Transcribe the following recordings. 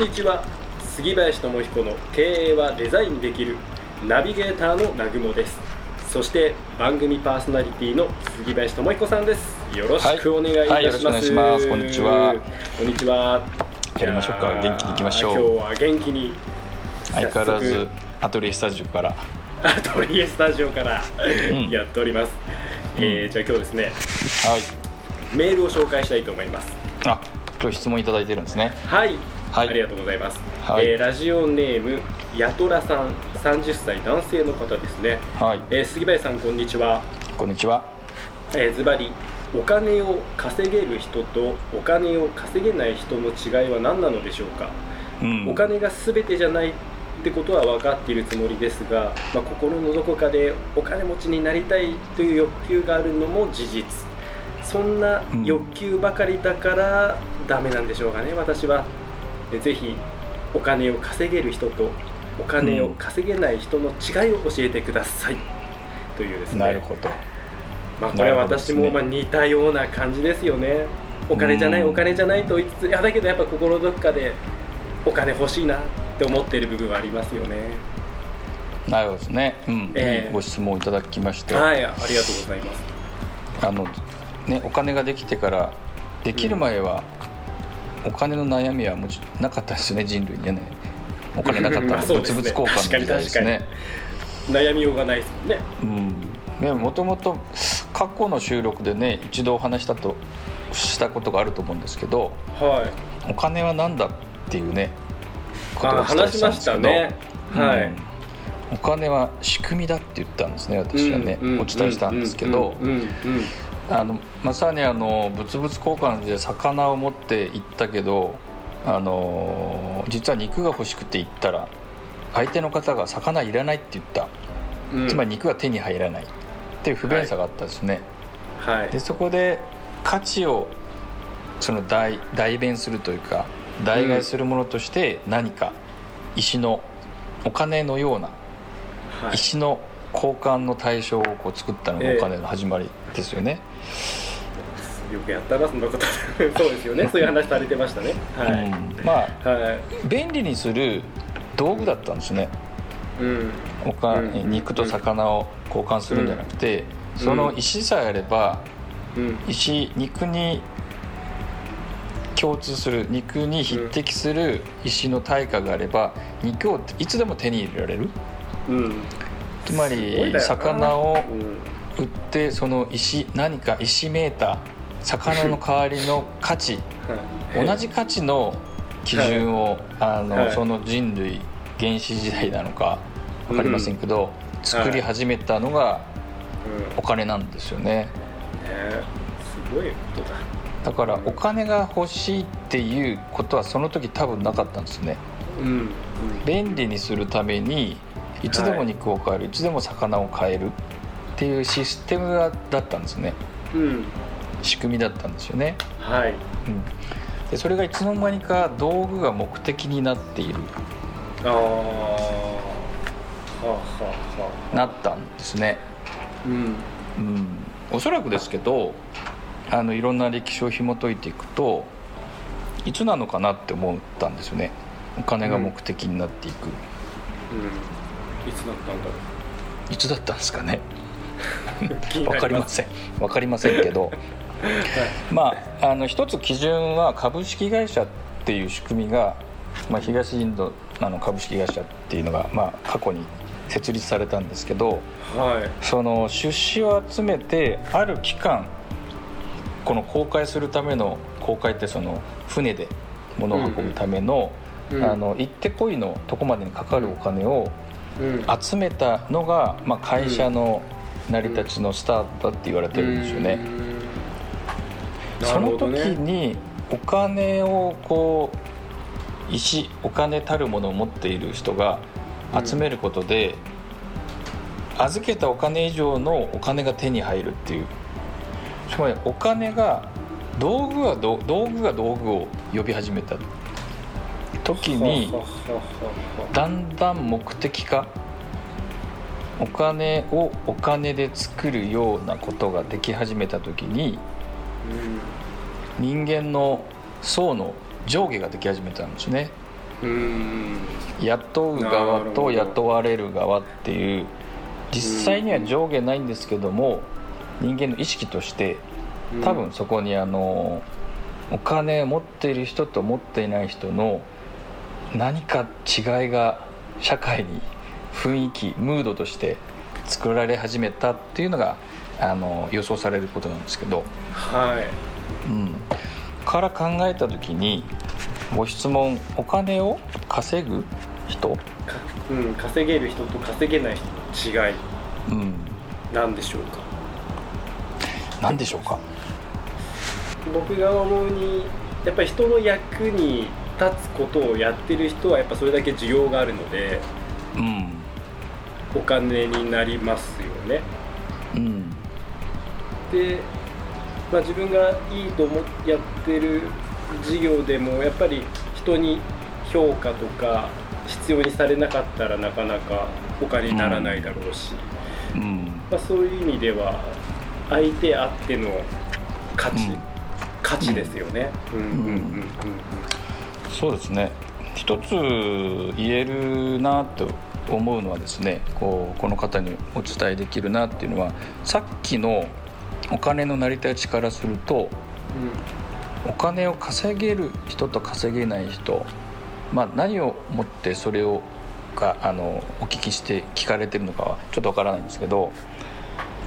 にちは。杉林智彦の経営はデザインできるナビゲーターの南雲です。そして番組パーソナリティの杉林智彦さんです。よろしくお願いいたします、はい。はいよろしくお願いします。こんにちは。こんにちは。やりましょうか。元気にいきましょう。今日は元気に。相変わらずアトリエスタジオから。アトリエスタジオからん。やっております、えーじゃあ今日ですねはい。メールを紹介したいと思います。あ今日質問いただいてるんですね。はい、はい。ありがとうございます、はい。えーラジオネームやとらさん。30歳男性の方ですね、はい。えー杉林さんこんにちは。こんにちは。えーズバリお金を稼げる人とお金を稼げない人の違いは何なのでしょうか、うん。お金が全てじゃないってことは分かっているつもりですが、まあ、心のどこかでお金持ちになりたいという欲求があるのも事実。そんな欲求ばかりだからダメなんでしょうかね私は。でぜひお金を稼げる人とお金を稼げない人の違いを教えてください、というですね。なるほど。まあ、これは私もまあ似たような感じですよね。お金じゃないうん。お金じゃないと言いつついやだけどやっぱ心のどこかでお金欲しいなって思っている部分はありますよね。なるほどですね。うん、ええ。いいご質問いただきまして、はいありがとうございます。あのねお金ができてからできる前は、お金の悩みはもちなかったですよね人類にはね。お金なかった まあら物々交換の時代ですね。悩みようがないですもんね。うん。ねもともと過去の収録でね一度お話したとしたことがあると思うんですけどはい。お金は何だっていうねことを話しましたね。はい、うん。お金は仕組みだって言ったんですね私はね、お伝えしたんですけど、うんあのまさにあの物々交換で魚を持って行ったけどあの実は肉が欲しくて行ったら相手の方が魚いらないって言った、うん。つまり肉が手に入らない。っていう不便さがあったんですね、はい。でそこで価値をその代代弁するというか代替するものとして何か石のお金のようなはい。石の交換の対象をこう作ったのがええお金の始まりですよね、よくやったなそんなこと。そうですよね。そういう話されてましたね。はい、うん。まあはい。便利にする道具だったんですね。うん。おかうん。肉と魚を交換するんじゃなくて、うん。その石さえあればうん。石肉に共通する肉に匹敵する石の対価があれば肉をいつでも手に入れられる。うんつまり魚をうん売ってその石何か石メーター魚の代わりの価値。はい同じ価値の基準を、あのはい。その人類原始時代なのか分かりませんけど、作り始めたのがうんお金なんですよね。ねすごいことだ。だからお金が欲しいっていうことはその時多分なかったんですね。うん。便利にするためにいつでも肉を買える、い、つでも魚を買えるっていうシステムがだったんですね。うん。うん仕組みだったんですよね、はい。うん、でそれがいつの間にか道具が目的になっている。ああはあはあはあ。なったんですね。うん。うん、おそらくですけどあのいろんな歴史を紐解いていくといつなのかなって思ったんですよね。お金が目的になっていく、うんいつだったんだろいつだったんですかね？う 気にわなまかりますせん。わかりませんけど。まああの一つ基準は株式会社っていう仕組みが、まあ、東インドあの株式会社っていうのが、まあ、過去に設立されたんですけどはい。その出資を集めてある期間この公開するための公開ってその船で物を運ぶための,、うんあの行ってこいのとこまでにかかるお金をうん集めたのが、まあ、会社の成り立ちのスタートだって言われてるんですよね。うん。なその時にお金をこう石お金たるものを持っている人が集めることで、預けたお金以上のお金が手に入るっていう。つまりお金が道具は道道具が道具を呼び始めた時にだんだん目的化。お金をお金で作るようなことができ始めた時に人間の層の上下ができ始めたんですね。雇う側と雇われる側っていう実際には上下ないんですけども人間の意識として多分そこにあのお金を持っている人と持っていない人の何か違いが社会に雰囲気ムードとして作られ始めたっていうのがあの予想されることなんですけど、はい。うん、から考えた時にご質問お金を稼ぐ人、うん、稼げる人と稼げない人の違い、うん、何でしょうか？何でしょうか？僕が思うにやっぱり人の役に立つことをやってる人はやっぱそれだけ需要があるので、うん、お金になりますよね。うん、で、まあ、自分がいいと思ってやってる事業でもやっぱり人に評価とか必要にされなかったらなかなかお金にならないだろうし、うん。まあ、そういう意味では相手あっての価値、うん、価値ですよね。うんうんうんうんそうですね一つ言えるなと思うのはですねこうこの方にお伝えできるなっていうのはさっきのお金の成り立ちからすると、うん、お金を稼げる人と稼げない人、まあ、何をもってそれをがあのお聞きして聞かれてるのかはちょっとわからないんですけど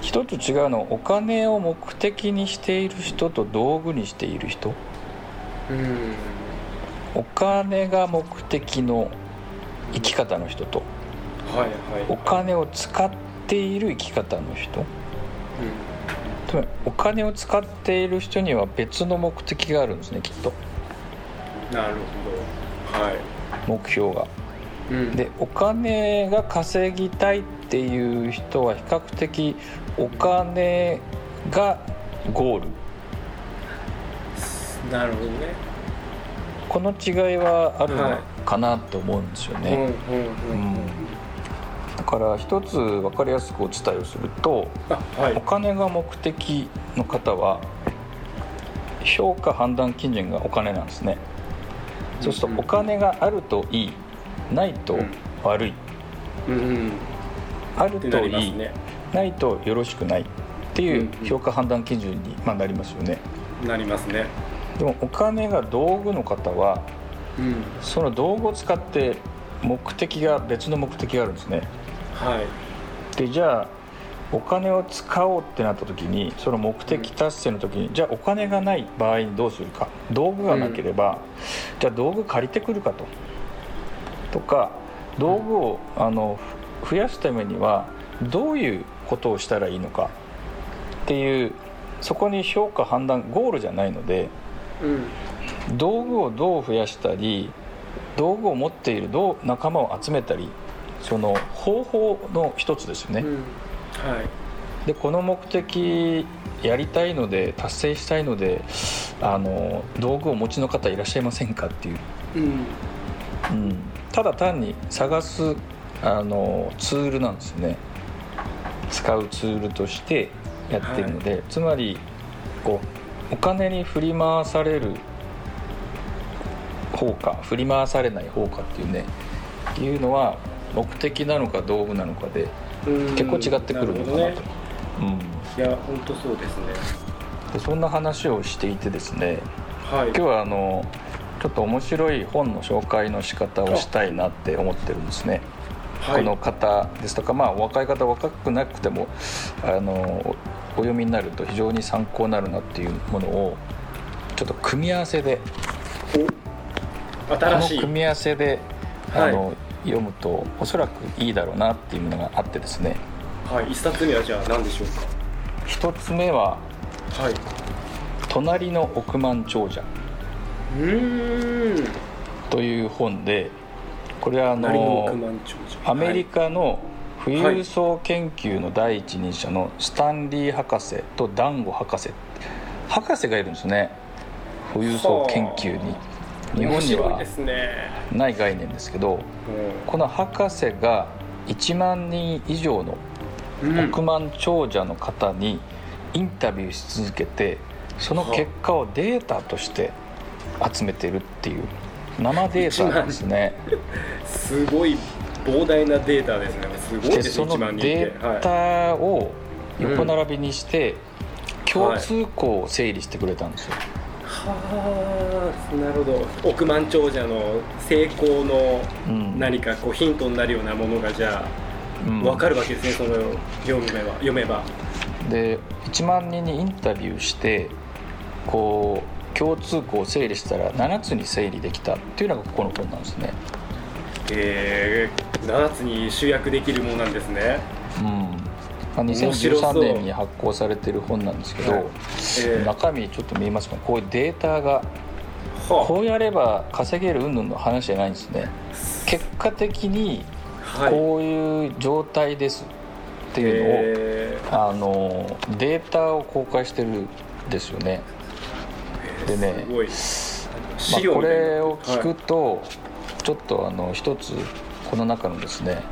一つ違うのはお金を目的にしている人と道具にしている人。うんお金が目的の生き方の人と、はいはい、お金を使っている生き方の人、うん、お金を使っている人には別の目的があるんですねきっと。なるほど。はい。目標が、うん、でお金が稼ぎたいっていう人は比較的お金がゴール。なるほどねこの違いはあるのかなと思うんですよね。だから一つ分かりやすくお伝えをすると、はい、お金が目的の方は評価判断基準がお金なんですね。そうするとお金があるといいないと悪い、うん、あるといい、ね、ないとよろしくないっていう評価判断基準になりますよね。なりますね。でもお金が道具の方は、うん、その道具を使って目的が別の目的があるんですね。はい、でじゃあお金を使おうってなった時にその目的達成の時に、うん、じゃあお金がない場合にどうするか。道具がなければ、うん、じゃあ道具借りてくるかと。とか道具をあの増やすためにはどういうことをしたらいいのかっていうそこに評価判断ゴールじゃないのでうん、道具をどう増やしたり道具を持っているどう仲間を集めたりその方法の一つですよね。うん、はい、でこの目的やりたいので達成したいのであの道具をお持ちの方いらっしゃいませんかっていう、うん、うん、ただ単に探すあのツールなんですね。使うツールとしてやってるので、はい、つまりこうお金に振り回される方か振り回されない方かっていうねいうのは目的なのか道具なのかで結構違ってくるのかなと。ね、うん、いや本当そうですね。でそんな話をしていてですね、はい、今日はあのちょっと面白い本の紹介の仕方をしたいなって思ってるんですね。はい、この方ですとか、まあ、お若い方若くなくてもあのお読みになると非常に参考になるなっていうものをちょっと組み合わせで新しい。組み合わせで、はい、あの読むとおそらくいいだろうなっていうものがあってですね。はい一冊目はじゃあ何でしょうか？一つ目は「はい、隣の億万長者」うーん。という本でこれはあ成のアメリカの富裕層研究の第一人者のスタンリー博士とダンゴ博士。博士がいるんですね。富裕層研究に。日本にはない概念ですけどこの博士が1万人以上のうん億万長者の方にインタビューし続けてその結果をデータとして集めてるっていう。生データなんですね。すごい膨大なデータですねすごいですね1でその万人って。データを横並びにして共通項を整理してくれたんですよ、はあなるほど。億万長者の成功のうん。何かこうヒントになるようなものがじゃあうん。分かるわけですねその読めば読めば。で1万人にインタビューしてこう共通項を整理したら7つに整理できたっていうのがここの本なんですねえー、7つに集約できるものなんですね。うん。まあ面白そう2013年に発行されてる本なんですけど、はいえー。中身ちょっと見えますか？こういうデータがはこうやれば稼げる云々の話じゃないんですね。結果的にこういう状態ですっていうのを、えあのデータを公開してるんですよね。ーでねまあこれを聞くと、ちょっとあの一つこの中のですね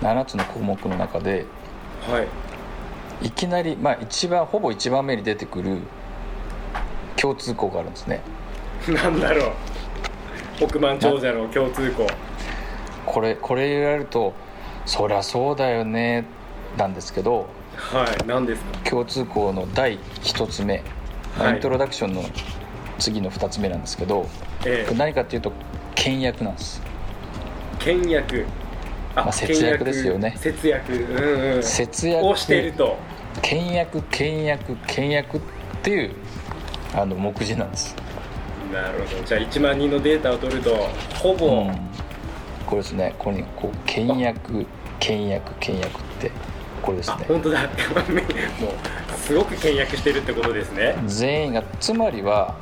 7つの項目の中ではい、はいいきなり、まあ、一番ほぼ一番目に出てくる共通項があるんですね。なんだろう。億万長者の共通項。これこれ言われるとそりゃそうだよねなんですけどはい何ですか？共通項の第1つ目、まあはい。イントロダクションの次の2つ目なんですけどえ。これ何かっていうと倹約なんです。ー、倹約。あまあ節約ですよね。節約。うんうん。節約。をしていると。倹約倹約倹約っていうあの目次なんです、なるほど。じゃあ1万人のデータを取るとほぼ、うん。これですね。ここにこう倹約倹約倹約ってこれですあね本当だ。もうすごく倹約してるってことですね。全員がつまりは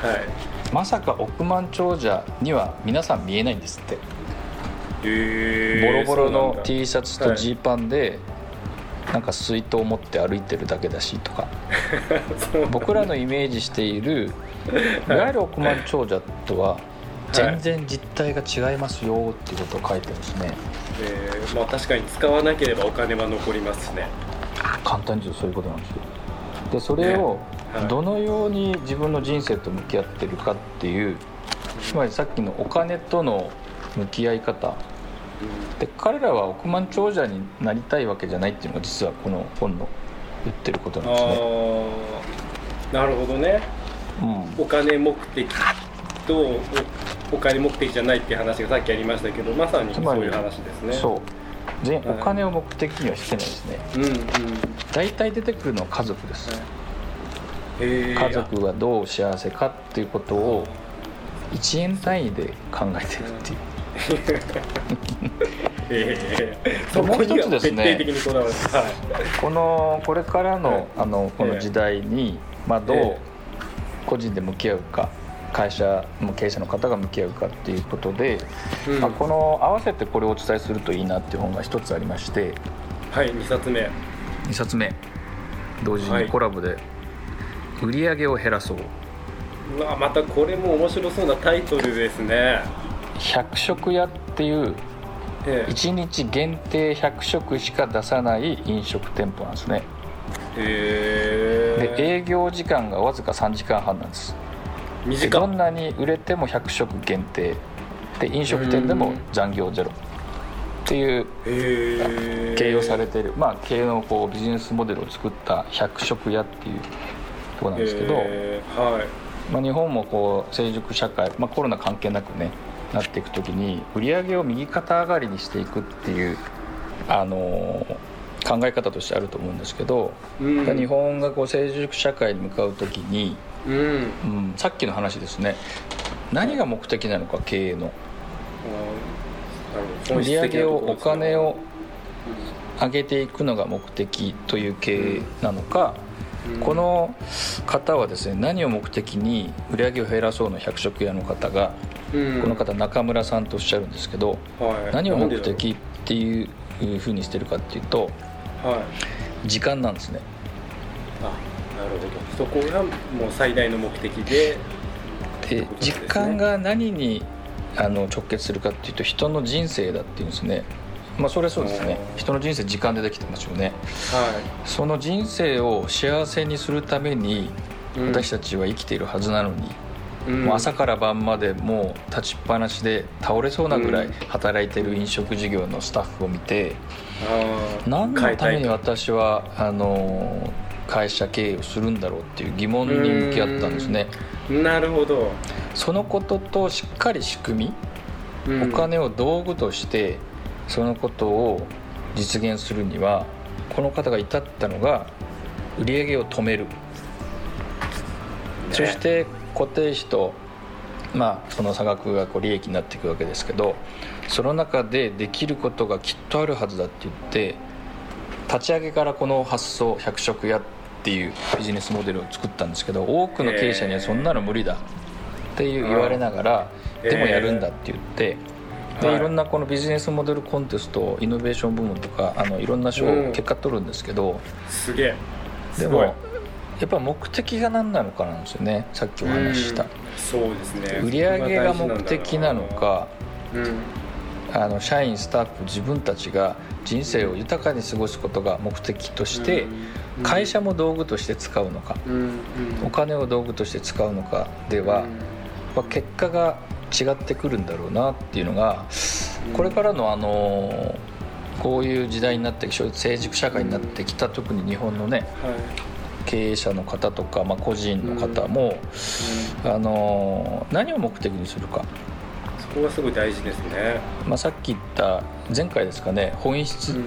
はいまさか億万長者には皆さん見えないんですって。へボロボロの T シャツとジーパンで、なんか水筒を持って歩いてるだけだしとか。僕らのイメージしているい。わゆる億万長者とは全然実態が違いますよっていうことを書いてるんですね。えーまあ確かに使わなければお金は残りますね。簡単に言うとそういうことなんですよ。でそれをどのように自分の人生と向き合ってるかっていうつまりさっきのお金との向き合い方。で彼らは億万長者になりたいわけじゃないっていうのが実はこの本の言ってることあなんですね、あなるほどね。うん、お金目的とおお金目的じゃないっていう話がさっきありましたけどまさにそういう話ですね。そう。全はい。お金を目的にはしてないですね。うんうん。大体出てくるのは家族です、へー家族はどう幸せかっていうことを1円単位で考えてるっていう。ええでそこにもう一は徹底つですね。的にこだわるはい。このこれからの,、はい。あのこの時代に、まあ、どうえ個人で向き合うか会社の経営者の方が向き合うかっていうことで、うん。まあ、この合わせてこれをお伝えするといいなっていう本が一つありまして。はい2冊目。2冊目。同時にはい。コラボで「売り上げを減らそう。うわまたこれも面白そうなタイトルですね。100食屋」っていうえ1日限定100食しか出さない飲食店舗なんですね。えへえ。で営業時間がわずか3時間半なんです。で短っ。どんなに売れても100食限定。で飲食店でも残業ゼロ。っていう経営をされている、まあ、経営のこうビジネスモデルを作った100食屋っていうところなんですけど、へーはい。まあ、日本もこう成熟社会、まあ、コロナ関係なくねなっていく時に売り上げを右肩上がりにしていくっていう、あのー考え方としてあると思うんですけど、うん。日本がこう成熟社会に向かう時に、うん。うん、さっきの話ですね。何が目的なのか経営の。売り上げをお金を上げていくのが目的という経営なのか、うんこの方はですね何を目的に売り上げを減らそうの百食屋の方が、うん。この方中村さんとおっしゃるんですけど、はい。何を目的っていうふうにしてるかっていうとうはい。時間なんですね。あなるほど。そこがもう最大の目的でで時間が何にあの直結するかっていうと人の人生だっていうんですねまあそれはそうですね。人の人生時間でできてますよね。はその人生を幸せにするためにい、私たちは生きているはずなのに、うん。もう朝から晩までもう立ちっぱなしで倒れそうなぐらいうん。働いてる飲食事業のスタッフを見てあー。何のために私はあの会社経営をするんだろうっていう疑問に向き合ったんですね。となるほど、そのこととしっかり仕組みうん。お金を道具としてそのことを実現するにはこの方が至ったのが売り上げを止める、そして固定費とまあその差額がこう利益になっていくわけですけどその中でできることがきっとあるはずだって言って立ち上げからこの発想百食屋っていうビジネスモデルを作ったんですけど多くの経営者にはそんなの無理だっていう言われながら、うんでもやるんだって言って、ではい。いろんなこのビジネスモデルコンテストイノベーション部門とかあのいろんな賞、うん。結果取るんですけどすげえ。ですもやっぱ目的が何なのかなんですよねさっきお話しした。うん。そうですね。売り上げが目的なのかうん。あの社員スタッフ自分たちが人生を豊かに過ごすことが目的として、会社も道具として使うのか、うん。うん。お金を道具として使うのかでは、まあ結果が違ってくるんだろうなっていうのがこれからのあのこういう時代になって成熟社会になってきた特に日本のねはい。経営者の方とか、まあ、個人の方も、あの何を目的にするか、そこがすごい大事ですね。まあ、さっき言った前回ですかね本質、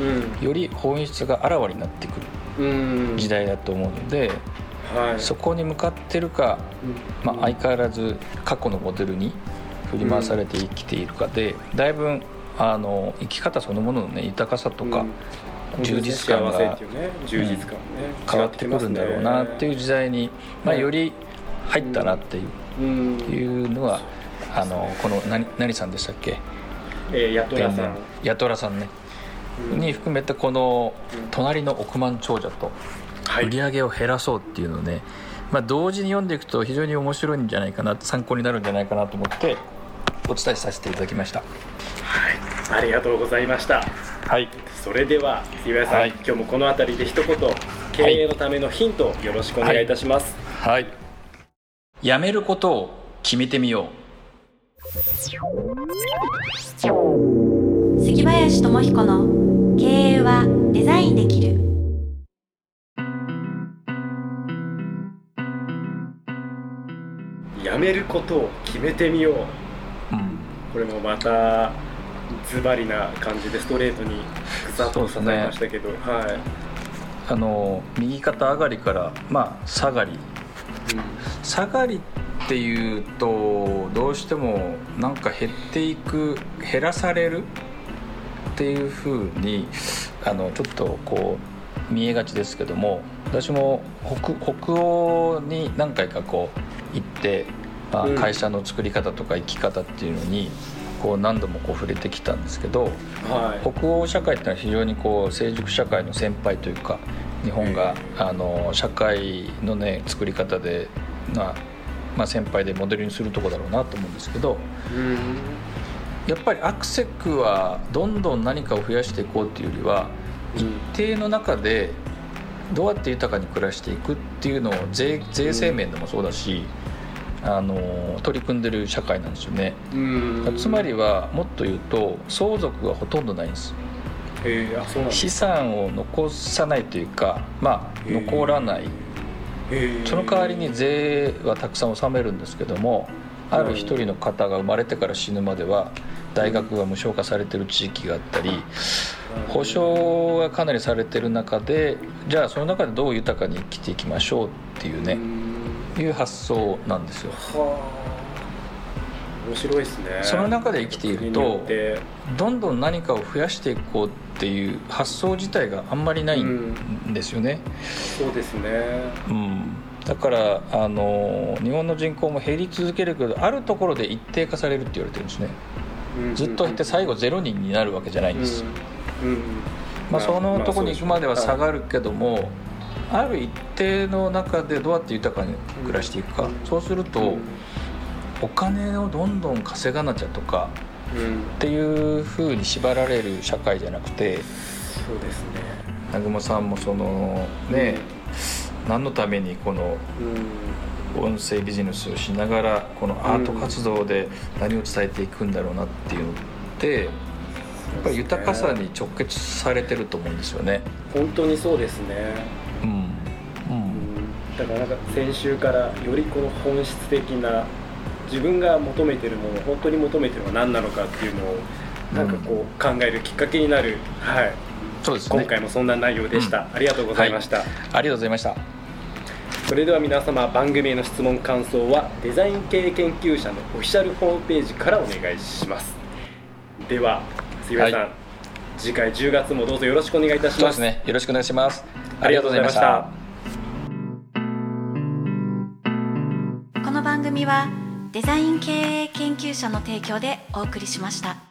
うん。より本質があらわになってくるうん。時代だと思うので、はい。そこに向かってるか、まあ、相変わらず過去のモデルに振り回されて生きているかで、だいぶあの生き方そのものの、ね、豊かさとか、うん。充実感が充実感変わってくるんだろうなっていう時代に、まあ、より入ったなっていう,、うん。いうのはあのこの何何さんでしたっけ？えー、やっとらさん。やとらさんね、うん。に含めてこのうん。隣の億万長者とはい売り上げを減らそうっていうのをね、まあ、同時に読んでいくと非常に面白いんじゃないかな参考になるんじゃないかなと思ってお伝えさせていただきました。ありがとうございました。はい。それでは岩井さん、はい。今日もこの辺りで一言経営のためのヒントをよろしくお願いいたします、はい。やめることを決めてみよ杉林智彦の経営はデザインできるめることを決めてみよう。う、うん、これもまたズバリな感じでストレートにグザッと刺されましたけど、はい、あの右肩上がりからまあ下がり。下がりっていうとどうしてもなんか減っていく減らされるっていうふうにあのちょっとこう見えがちですけども私も北北欧に何回かこう行って、まあうん。会社の作り方とか生き方っていうのにこう何度もこう触れてきたんですけどはい。北欧社会ってのは非常にこう成熟社会の先輩というか日本があの社会のね作り方で、まあまあ、先輩でモデルにするとこだろうなと思うんですけどうん。やっぱりアクセクはどんどん何かを増やしていこうっていうよりは一定の中でどうやって豊かに暮らしていくっていうのを税税制面でもそうだし、あの取り組んでる社会なんですよね。うん。つまりはもっと言うと相続がほとんどないんです。資産を残さないというかまあ残らない。え。ーその代わりに税はたくさん納めるんですけどもある一人の方が生まれてから死ぬまでは大学が無償化されてる地域があったり保証がかなりされてる中でじゃあその中でどう豊かに生きていきましょうっていうね。うんいう発想なんですよ。は面白いですね。その中で生きているとどんどん何かを増やしていこうっていう発想自体があんまりないんですよね、そうですね。うん。だからあの日本の人口も減り続けるけどあるところで一定化されるって言われてるんですね。ずっと減って最後ゼロ人になるわけじゃないんです、うんうん。まあ、そのとこに行くまでは下がるけども、ある一定の中でどうやって豊かに暮らしていくか、うんそうすると、お金をどんどん稼がなきゃとかうんっていうふうに縛られる社会じゃなくてそうですね。南雲さんもそのね、何のためにこのうん。音声ビジネスをしながらこのアート活動で何を伝えていくんだろうなっていうのってやっぱり豊かさに直結されてると思うんですよね。本当にそうですねだからなんか先週からよりこの本質的な自分が求めてるもの本当に求めてるのは何なのかっていうのをなんかこう考えるきっかけになる、はい、そうですね。今回もそんな内容でした、ありがとうございました、ありがとうございました。それでは皆様番組への質問感想はデザイン系研究者のオフィシャルホームページからお願いします。では杉浦さん、はい。次回10月もどうぞよろしくお願いいたしますね。よろしくお願いします。ありがとうございました組はデザイン経営研究者の提供でお送りしました。